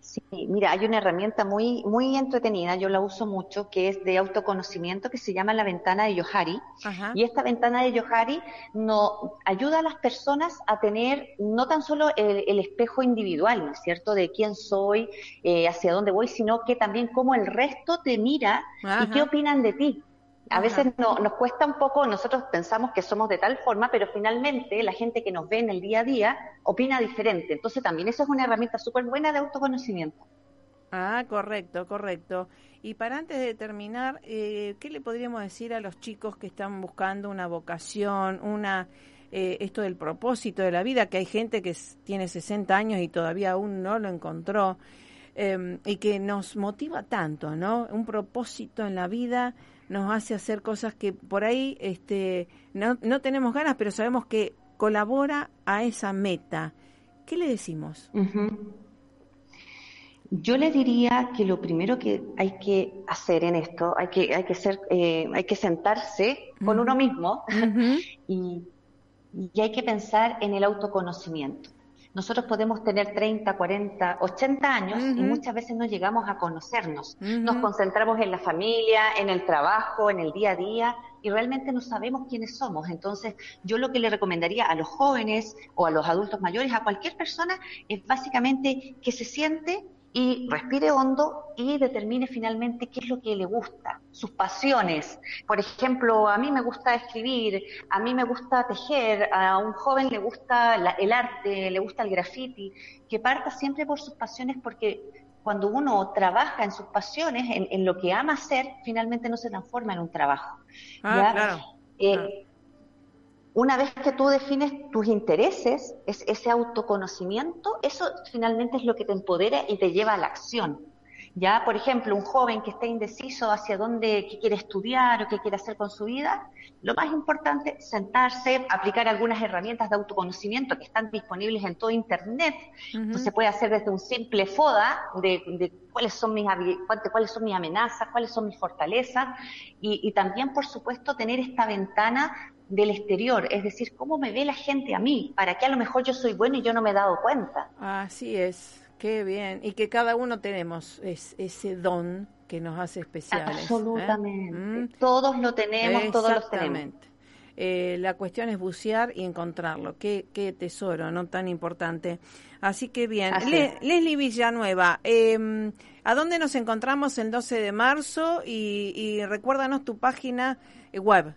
Sí, mira, hay una herramienta muy, muy entretenida, yo la uso mucho, que es de autoconocimiento, que se llama la ventana de Yohari. Y esta ventana de Yohari no, ayuda a las personas a tener no tan solo el, espejo individual, ¿no es cierto?, de quién soy, eh, hacia dónde voy, sino que también cómo el resto te mira y qué opinan de ti. A veces no, nos cuesta un poco, nosotros pensamos que somos de tal forma, pero finalmente la gente que nos ve en el día a día opina diferente. Entonces también eso es una herramienta súper buena de autoconocimiento. Ah, correcto, correcto. Y para antes de terminar, eh, ¿qué le podríamos decir a los chicos que están buscando una vocación, una eh, esto del propósito de la vida, que hay gente que tiene 60 años y todavía aún no lo encontró, em, y que nos motiva tanto, ¿no? Un propósito en la vida nos hace hacer cosas que por ahí este, no, no tenemos ganas, pero sabemos que colabora a esa meta. ¿Qué le decimos? Yo le diría que lo primero que hay que hacer en esto, hay que, hay que, ser, eh, hay que sentarse con uno mismo y, y hay que pensar en el autoconocimiento. Nosotros podemos tener 30, 40, 80 años y muchas veces no llegamos a conocernos. Nos concentramos en la familia, en el trabajo, en el día a día y realmente no sabemos quiénes somos. Entonces, yo lo que le recomendaría a los jóvenes o a los adultos mayores, a cualquier persona, es básicamente que se siente y respire hondo y determine finalmente qué es lo que le gusta, sus pasiones. Por ejemplo, a mí me gusta escribir, a mí me gusta tejer, a un joven le gusta el arte, le gusta el graffiti, que parta siempre por sus pasiones porque cuando uno trabaja en sus pasiones, en, lo que ama hacer, finalmente no se transforma en un trabajo. Ah, claro. Eh, una vez que tú defines tus intereses, es ese autoconocimiento, eso finalmente es lo que te empodera y te lleva a la acción. Ya, por ejemplo, un joven que está indeciso hacia dónde qué quiere estudiar o qué quiere hacer con su vida, lo más importante es sentarse, aplicar algunas herramientas de autoconocimiento que están disponibles en todo Internet. Se puede hacer desde un simple FODA de, cuáles son mis cuáles son mis amenazas, cuáles son mis fortalezas y, y también, por supuesto, tener esta ventana del exterior, es decir, cómo me ve la gente a mí, para que a lo mejor yo soy bueno y yo no me he dado cuenta. Así es, qué bien, y que cada uno tenemos ese don que nos hace especiales. ¿eh? Absolutamente, mm. todos lo tenemos, todos lo tenemos. Eh, la cuestión es bucear y encontrarlo. Qué, qué tesoro, no tan importante. Así que bien. Leslie Villanueva, eh, ¿a dónde nos encontramos el 12 de marzo? Y, y recuérdanos tu página web.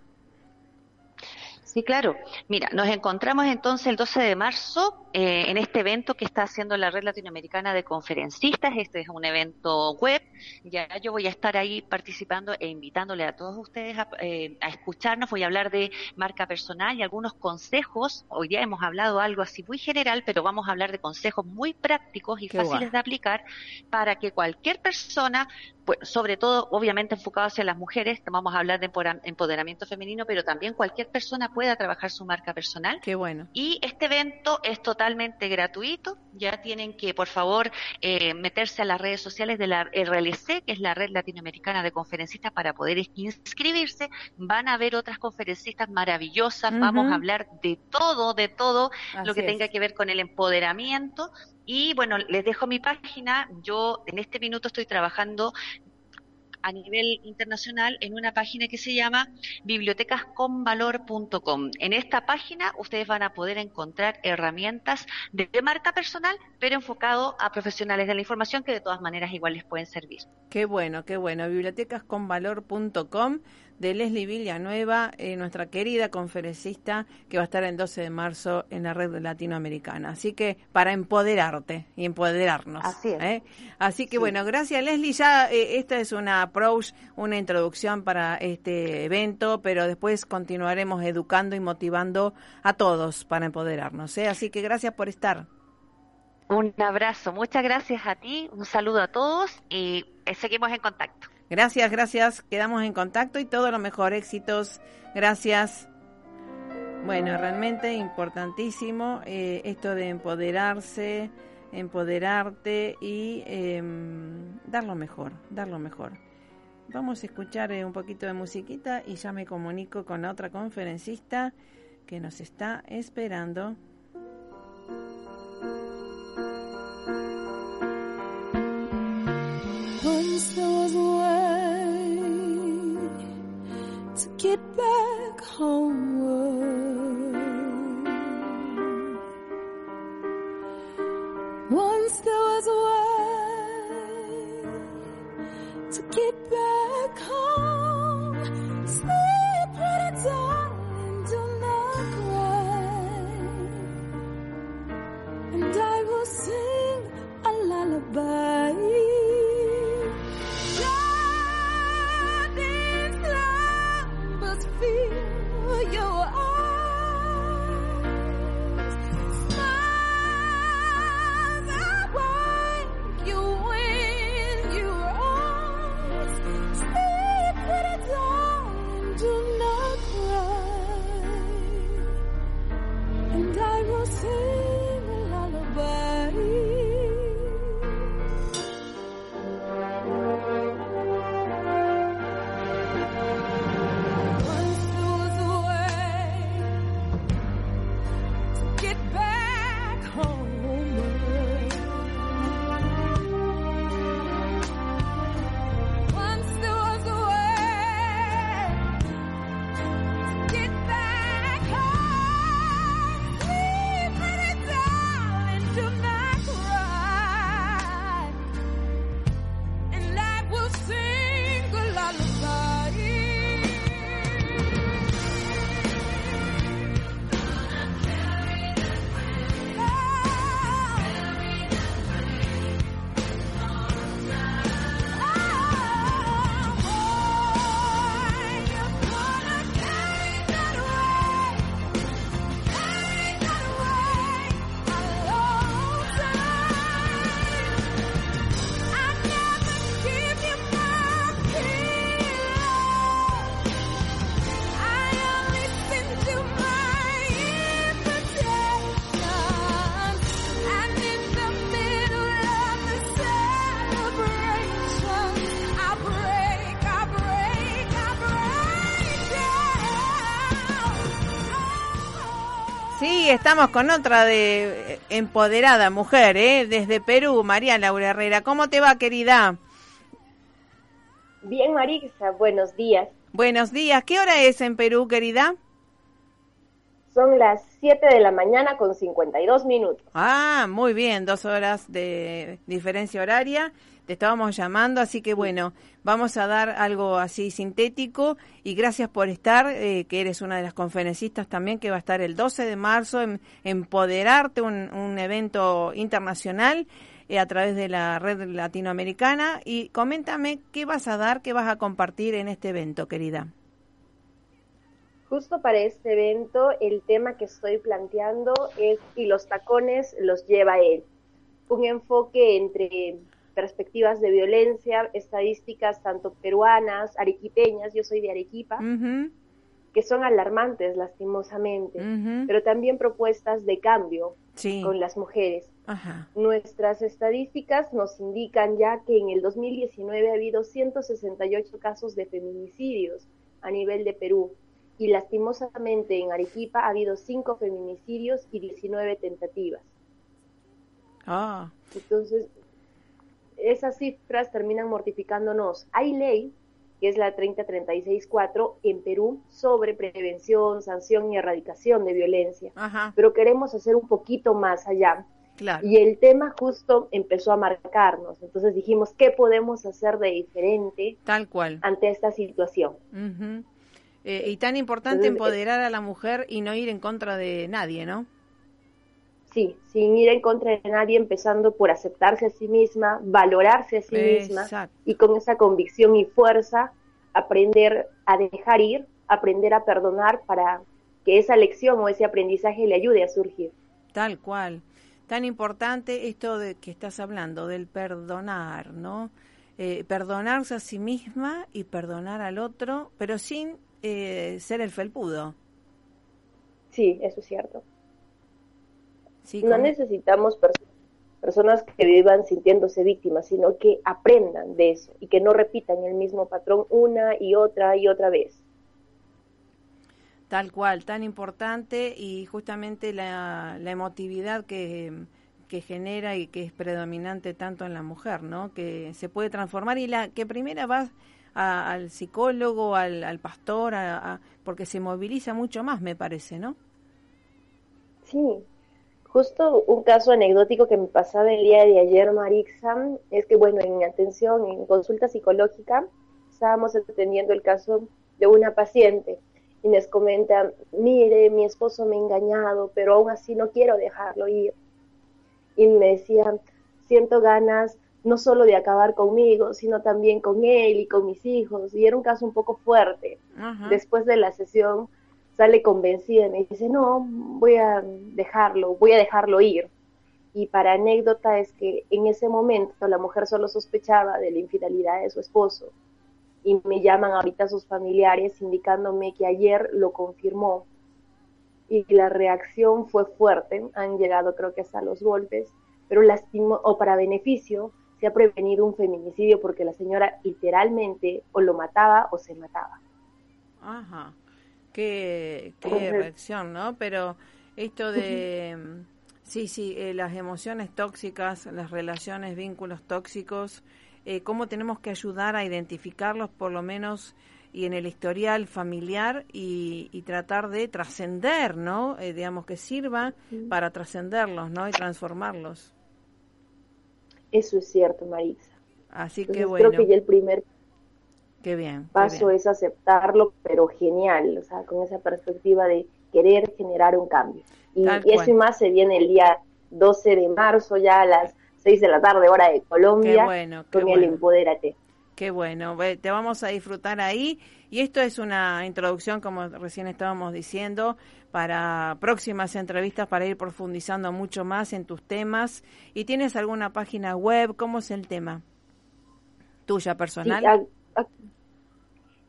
Sí, claro. Mira, nos encontramos entonces el 12 de marzo eh, en este evento que está haciendo la Red Latinoamericana de Conferencistas. Este es un evento web. Ya yo voy a estar ahí participando e invitándole a todos ustedes a, eh, escucharnos. Voy a hablar de marca personal y algunos consejos. Hoy día hemos hablado algo así muy general, pero vamos a hablar de consejos muy prácticos y fáciles de aplicar para que cualquier persona, pues, sobre todo obviamente enfocado hacia las mujeres, vamos a hablar de empoderamiento femenino, pero también cualquier persona pueda trabajar su marca personal. Qué bueno. Y este evento es totalmente gratuito. Ya tienen que, por favor, eh, meterse a las redes sociales de la RLC, que es la Red Latinoamericana de Conferencistas, para poder inscribirse. Van a haber otras conferencistas maravillosas. Vamos a hablar de todo, de todo lo que tenga que ver con el empoderamiento. Y bueno, les dejo mi página. Yo en este minuto estoy trabajando a nivel internacional en una página que se llama bibliotecasconvalor.com. En esta página ustedes van a poder encontrar herramientas de, marca personal, pero enfocado a profesionales de la información que de todas maneras igual les pueden servir. Qué bueno, qué bueno. Bibliotecasconvalor.com de Leslie Villanueva, eh, nuestra querida conferencista que va a estar el 12 de marzo en la red latinoamericana. Así que para empoderarte y empoderarnos. Así es. ¿eh? Así que bueno, gracias Leslie. Ya eh, esta es una approach, una introducción para este evento, pero después continuaremos educando y motivando a todos para empoderarnos. Así que gracias por estar. Un abrazo, muchas gracias a ti, un saludo a todos y seguimos en contacto. Gracias, gracias. Quedamos en contacto y todo lo mejor. Éxitos. Gracias. Bueno, realmente importantísimo eh, esto de empoderarse, empoderarte y em, dar lo mejor, dar lo mejor. vamos a escuchar eh, un poquito de musiquita y ya me comunico con otra conferencista que nos está esperando. Get back homeward. Once there was a estamos con otra de eh, empoderada mujer, ¿eh? Desde Perú, María Laura Herrera. ¿Cómo te va, querida? Bien, Marisa, buenos días. Buenos días. ¿Qué hora es en Perú, querida? Son las 7 de la mañana con 52 minutos. Ah, muy bien, dos horas de diferencia horaria te estábamos llamando, así que bueno, vamos a dar algo así sintético y gracias por estar, eh, que eres una de las conferencistas también que va a estar el 12 de marzo en Empoderarte, un, evento internacional eh, a través de la red latinoamericana y coméntame qué vas a dar, qué vas a compartir en este evento, querida. Justo para este evento, el tema que estoy planteando es y los tacones los lleva él. Un enfoque entre perspectivas de violencia, estadísticas tanto peruanas, arequipeñas, yo soy de Arequipa, que son alarmantes lastimosamente, pero también propuestas de cambio con las mujeres. Nuestras estadísticas nos indican ya que en el 2019 ha habido 168 casos de feminicidios a nivel de Perú y lastimosamente en Arequipa ha habido 5 feminicidios y 19 tentativas. Ah. Entonces, esas cifras terminan mortificándonos. Hay ley, que es la 3036-4 en Perú, sobre prevención, sanción y erradicación de violencia, pero queremos hacer un poquito más allá. Y el tema justo empezó a marcarnos. Entonces dijimos, ¿qué podemos hacer de diferente Tal cual. ante esta situación? Eh, y tan importante empoderar a la mujer y no ir en contra de nadie, ¿no? Sí, sin ir en contra de nadie, empezando por aceptarse a sí misma, valorarse a sí misma y con esa convicción y fuerza aprender a dejar ir, aprender a perdonar para que esa lección o ese aprendizaje le ayude a surgir. Tal cual. Tan importante esto de que estás hablando, del perdonar, ¿no? Eh, perdonarse a sí misma y perdonar al otro, pero sin eh, ser el felpudo. Sí, eso es cierto no necesitamos personas que vivan sintiéndose víctimas, sino que aprendan de eso y que no repitan el mismo patrón una y otra y otra vez. Tal cual, tan importante y justamente la, la emotividad que, que, genera y que es predominante tanto en la mujer, ¿no? Que se puede transformar y la que primera va al psicólogo, al, al pastor, porque se moviliza mucho más, me parece, ¿no? Sí, justo un caso anecdótico que me pasaba el día de ayer, Marixa, es que, bueno, en atención, en consulta psicológica, estábamos atendiendo el caso de una paciente y nos comenta, mire, mi esposo me ha engañado, pero aún así no quiero dejarlo ir. Y me decía, siento ganas no solo de acabar conmigo, sino también con él y con mis hijos. Y era un caso un poco fuerte. Después de la sesión sale convencida y me dice, no, voy a dejarlo, voy a dejarlo ir. Y para anécdota es que en ese momento la mujer solo sospechaba de la infidelidad de su esposo y me llaman ahorita sus familiares indicándome que ayer lo confirmó y la reacción fue fuerte, han llegado creo que hasta los golpes, pero lastimo o para beneficio se ha prevenido un feminicidio porque la señora literalmente o lo mataba o se mataba. Ajá, qué, qué reacción, ¿no? Pero esto de, sí, sí, eh, las emociones tóxicas, las relaciones, vínculos tóxicos, eh, cómo tenemos que ayudar a identificarlos por lo menos y en el historial familiar y, tratar de trascender, ¿no? Eh, digamos que sirva para trascenderlos, ¿no? Y transformarlos. Eso es cierto, Marisa. Así que bueno. Creo que ya el primer qué bien, paso es aceptarlo, pero genial, o sea, con esa perspectiva de querer generar un cambio. Y, y eso y más se viene el día 12 de marzo, ya a las 6 de la tarde, hora de Colombia, bueno, con el Empodérate. Qué bueno, te vamos a disfrutar ahí. Y esto es una introducción, como recién estábamos diciendo, para próximas entrevistas, para ir profundizando mucho más en tus temas. ¿Y tienes alguna página web? ¿Cómo es el tema? ¿Tuya personal?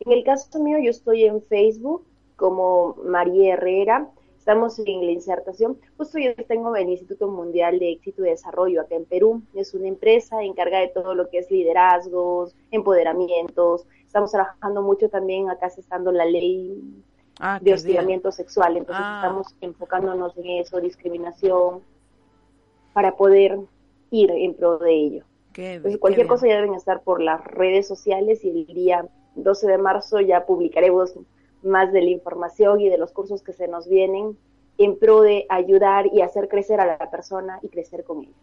En el caso mío, yo estoy en Facebook como María Herrera Estamos en la insertación. Justo yo tengo el Instituto Mundial de Éxito y Desarrollo acá en Perú. Es una empresa encargada de todo lo que es liderazgos, empoderamientos. Estamos trabajando mucho también acá estando la ley ah, de hostigamiento sexual. Entonces ah. estamos enfocándonos en eso, discriminación, para poder ir en pro de ello. Entonces, cualquier cosa ya deben estar por las redes sociales y el día 12 de marzo ya publicaremos más de la información y de los cursos que se nos vienen en pro de ayudar y hacer crecer a la persona y crecer con ellos.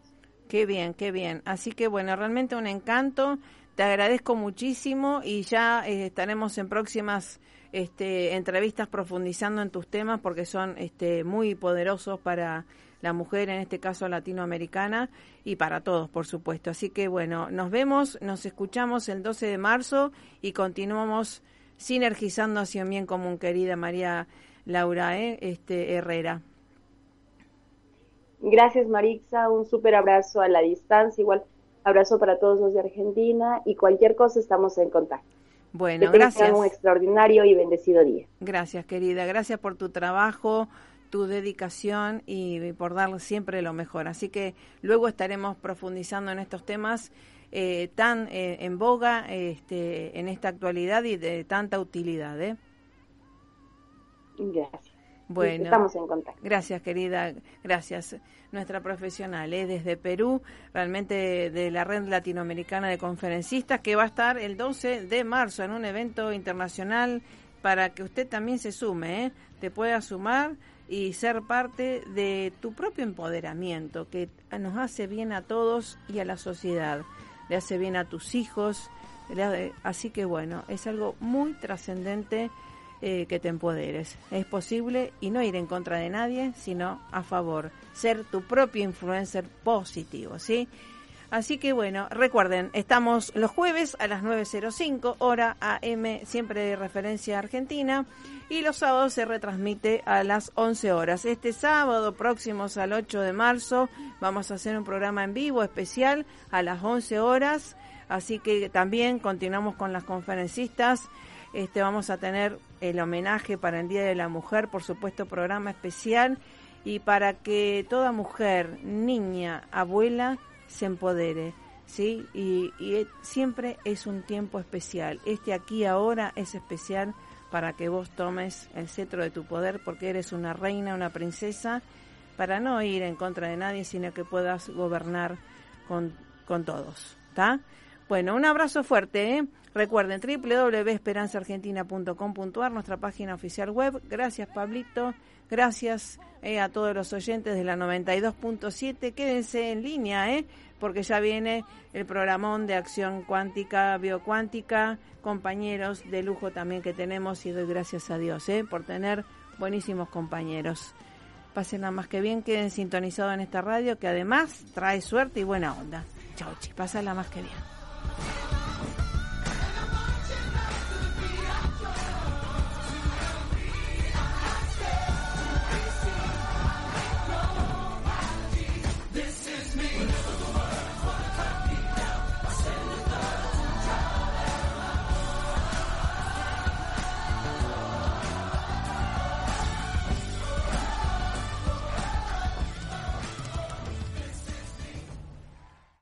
Qué bien, qué bien. Así que bueno, realmente un encanto. Te agradezco muchísimo y ya eh, estaremos en próximas este, entrevistas profundizando en tus temas porque son este, muy poderosos para la mujer, en este caso latinoamericana, y para todos, por supuesto. Así que bueno, nos vemos, nos escuchamos el 12 de marzo y continuamos sinergizando hacia un bien común, querida María Laura ¿eh? este, Herrera. Gracias, Marixa. Un súper abrazo a la distancia. Igual abrazo para todos los de Argentina y cualquier cosa estamos en contacto. Bueno, que gracias. un extraordinario y bendecido día. Gracias, querida. Gracias por tu trabajo, tu dedicación y por dar siempre lo mejor. Así que luego estaremos profundizando en estos temas eh, tan eh, en boga este, en esta actualidad y de tanta utilidad. ¿eh? Gracias. Bueno, estamos en contacto. Gracias, querida. Gracias. Nuestra profesional ¿eh? desde Perú, realmente de la Red Latinoamericana de Conferencistas, que va a estar el 12 de marzo en un evento internacional para que usted también se sume, ¿eh? te pueda sumar y ser parte de tu propio empoderamiento, que nos hace bien a todos y a la sociedad le hace bien a tus hijos. así que bueno, es algo muy trascendente eh, que te empoderes. Es posible y no ir en contra de nadie, sino a favor. Ser tu propio influencer positivo, ¿sí? Así que bueno, recuerden, estamos los jueves a las 9.05 hora AM, siempre de referencia argentina, y los sábados se retransmite a las 11 horas. Este sábado próximos al 8 de marzo vamos a hacer un programa en vivo especial a las 11 horas, así que también continuamos con las conferencistas. Este, vamos a tener el homenaje para el Día de la Mujer, por supuesto, programa especial y para que toda mujer, niña, abuela se empodere. ¿sí? Y, y, siempre es un tiempo especial. Este aquí ahora es especial para que vos tomes el cetro de tu poder porque eres una reina, una princesa, para no ir en contra de nadie, sino que puedas gobernar con, con todos. ¿Está? Bueno, un abrazo fuerte. ¿eh? Recuerden www.esperanzaargentina.com.ar, nuestra página oficial web. Gracias, Pablito. Gracias eh, a todos los oyentes de la 92.7. Quédense en línea, ¿eh? porque ya viene el programón de acción cuántica, biocuántica, compañeros de lujo también que tenemos y doy gracias a Dios ¿eh? por tener buenísimos compañeros. Pasen nada más que bien, queden sintonizados en esta radio que además trae suerte y buena onda. Chau, chi, la más que bien.